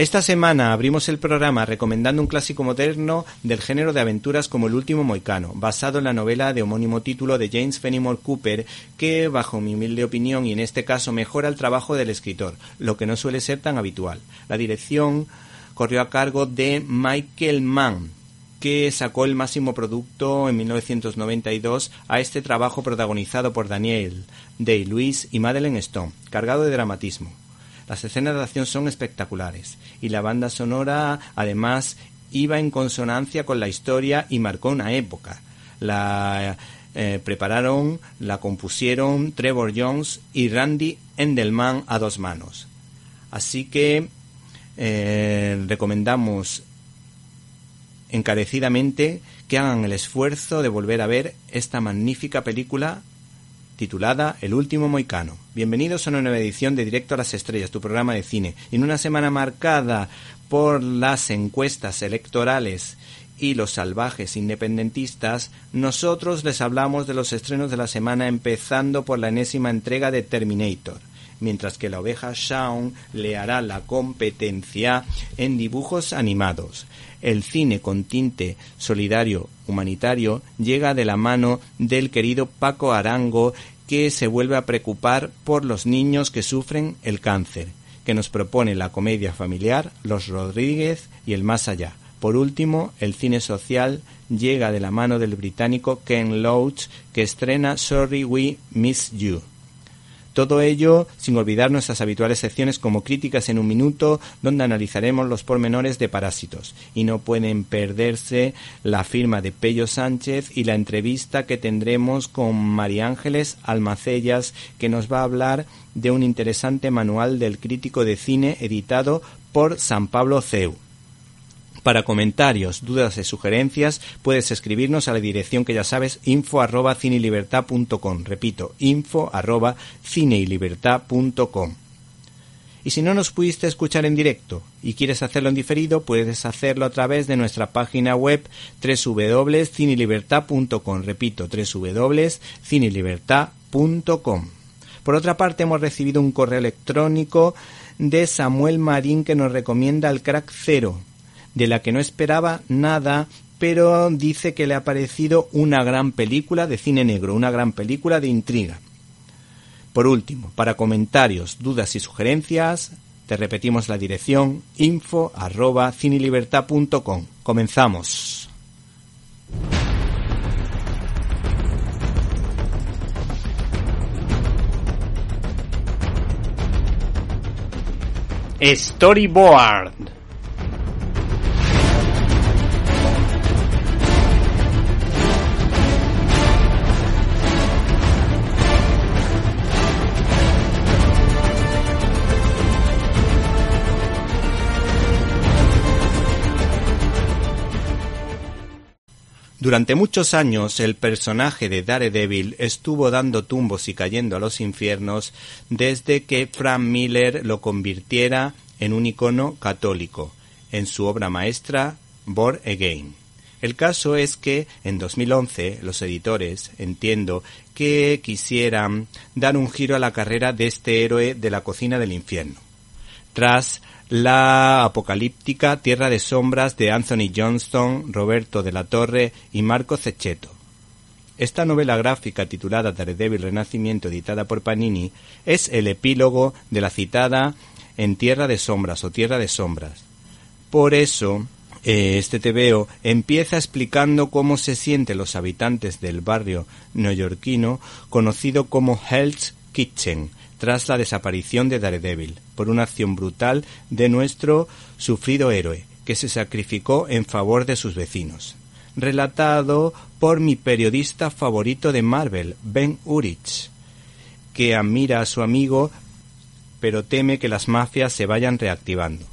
Esta semana abrimos el programa recomendando un clásico moderno del género de aventuras como El último moicano, basado en la novela de homónimo título de James Fenimore Cooper, que, bajo mi humilde opinión y en este caso, mejora el trabajo del escritor, lo que no suele ser tan habitual. La dirección corrió a cargo de Michael Mann, que sacó el máximo producto en 1992 a este trabajo protagonizado por Daniel Day-Lewis y Madeleine Stone, cargado de dramatismo. Las escenas de acción son espectaculares y la banda sonora además iba en consonancia con la historia y marcó una época. La eh, prepararon, la compusieron Trevor Jones y Randy Endelman a dos manos. Así que eh, recomendamos encarecidamente que hagan el esfuerzo de volver a ver esta magnífica película titulada El último moicano. Bienvenidos a una nueva edición de Directo a las Estrellas, tu programa de cine. En una semana marcada por las encuestas electorales y los salvajes independentistas, nosotros les hablamos de los estrenos de la semana empezando por la enésima entrega de Terminator mientras que la oveja Shaun le hará la competencia en dibujos animados. El cine con tinte solidario humanitario llega de la mano del querido Paco Arango que se vuelve a preocupar por los niños que sufren el cáncer, que nos propone la comedia familiar Los Rodríguez y el más allá. Por último, el cine social llega de la mano del británico Ken Loach, que estrena Sorry We Miss You. Todo ello sin olvidar nuestras habituales secciones como Críticas en un Minuto, donde analizaremos los pormenores de Parásitos. Y no pueden perderse la firma de Pello Sánchez y la entrevista que tendremos con María Ángeles Almacellas, que nos va a hablar de un interesante manual del crítico de cine editado por San Pablo CEU. Para comentarios, dudas y sugerencias puedes escribirnos a la dirección que ya sabes info arroba Repito, info arroba Y si no nos pudiste escuchar en directo y quieres hacerlo en diferido, puedes hacerlo a través de nuestra página web www.cinelibertad.com. Repito, www.cinelibertad.com. Por otra parte, hemos recibido un correo electrónico de Samuel Marín que nos recomienda el crack cero de la que no esperaba nada, pero dice que le ha parecido una gran película de cine negro, una gran película de intriga. Por último, para comentarios, dudas y sugerencias, te repetimos la dirección info arroba. Comenzamos. Storyboard Durante muchos años el personaje de Daredevil estuvo dando tumbos y cayendo a los infiernos desde que Frank Miller lo convirtiera en un icono católico en su obra maestra Born Again. El caso es que en 2011 los editores, entiendo, que quisieran dar un giro a la carrera de este héroe de la cocina del infierno. Tras la apocalíptica Tierra de Sombras de Anthony Johnston, Roberto de la Torre y Marco Cecchetto. Esta novela gráfica titulada Daredevil Renacimiento editada por Panini es el epílogo de la citada En Tierra de Sombras o Tierra de Sombras. Por eso, eh, este TVO empieza explicando cómo se sienten los habitantes del barrio neoyorquino conocido como Hell's Kitchen tras la desaparición de Daredevil por una acción brutal de nuestro sufrido héroe que se sacrificó en favor de sus vecinos. Relatado por mi periodista favorito de Marvel, Ben Urich, que admira a su amigo pero teme que las mafias se vayan reactivando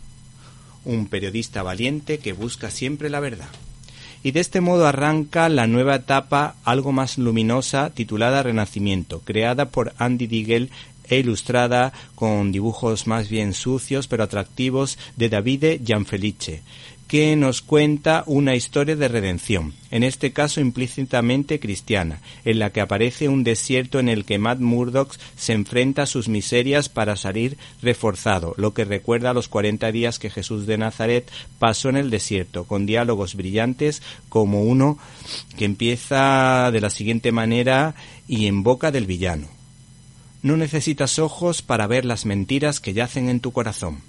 un periodista valiente que busca siempre la verdad. Y de este modo arranca la nueva etapa algo más luminosa titulada Renacimiento, creada por Andy Diggle e ilustrada con dibujos más bien sucios pero atractivos de Davide Gianfelice, que nos cuenta una historia de redención, en este caso implícitamente cristiana, en la que aparece un desierto en el que Matt Murdock se enfrenta a sus miserias para salir reforzado, lo que recuerda a los cuarenta días que Jesús de Nazaret pasó en el desierto, con diálogos brillantes como uno que empieza de la siguiente manera y en boca del villano. No necesitas ojos para ver las mentiras que yacen en tu corazón.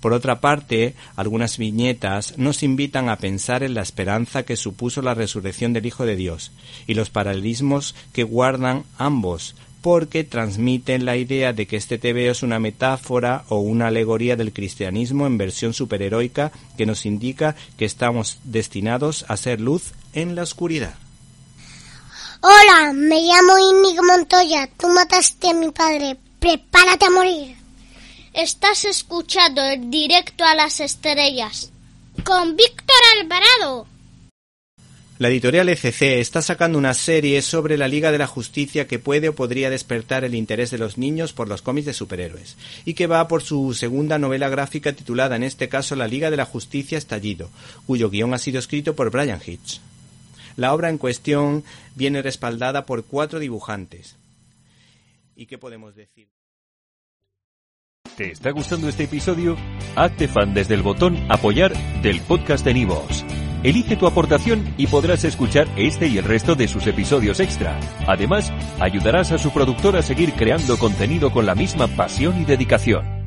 Por otra parte, algunas viñetas nos invitan a pensar en la esperanza que supuso la resurrección del Hijo de Dios y los paralelismos que guardan ambos, porque transmiten la idea de que este tebeo es una metáfora o una alegoría del cristianismo en versión superheroica que nos indica que estamos destinados a ser luz en la oscuridad. Hola, me llamo Inigo Montoya. Tú mataste a mi padre. Prepárate a morir. Estás escuchando el directo a las estrellas con Víctor Alvarado. La editorial ECC está sacando una serie sobre la Liga de la Justicia que puede o podría despertar el interés de los niños por los cómics de superhéroes, y que va por su segunda novela gráfica titulada en este caso La Liga de la Justicia Estallido, cuyo guion ha sido escrito por Brian Hitch. La obra en cuestión viene respaldada por cuatro dibujantes. ¿Y qué podemos decir? ¿Te está gustando este episodio? Hazte fan desde el botón Apoyar del podcast de Nivos. Elige tu aportación y podrás escuchar este y el resto de sus episodios extra. Además, ayudarás a su productor a seguir creando contenido con la misma pasión y dedicación.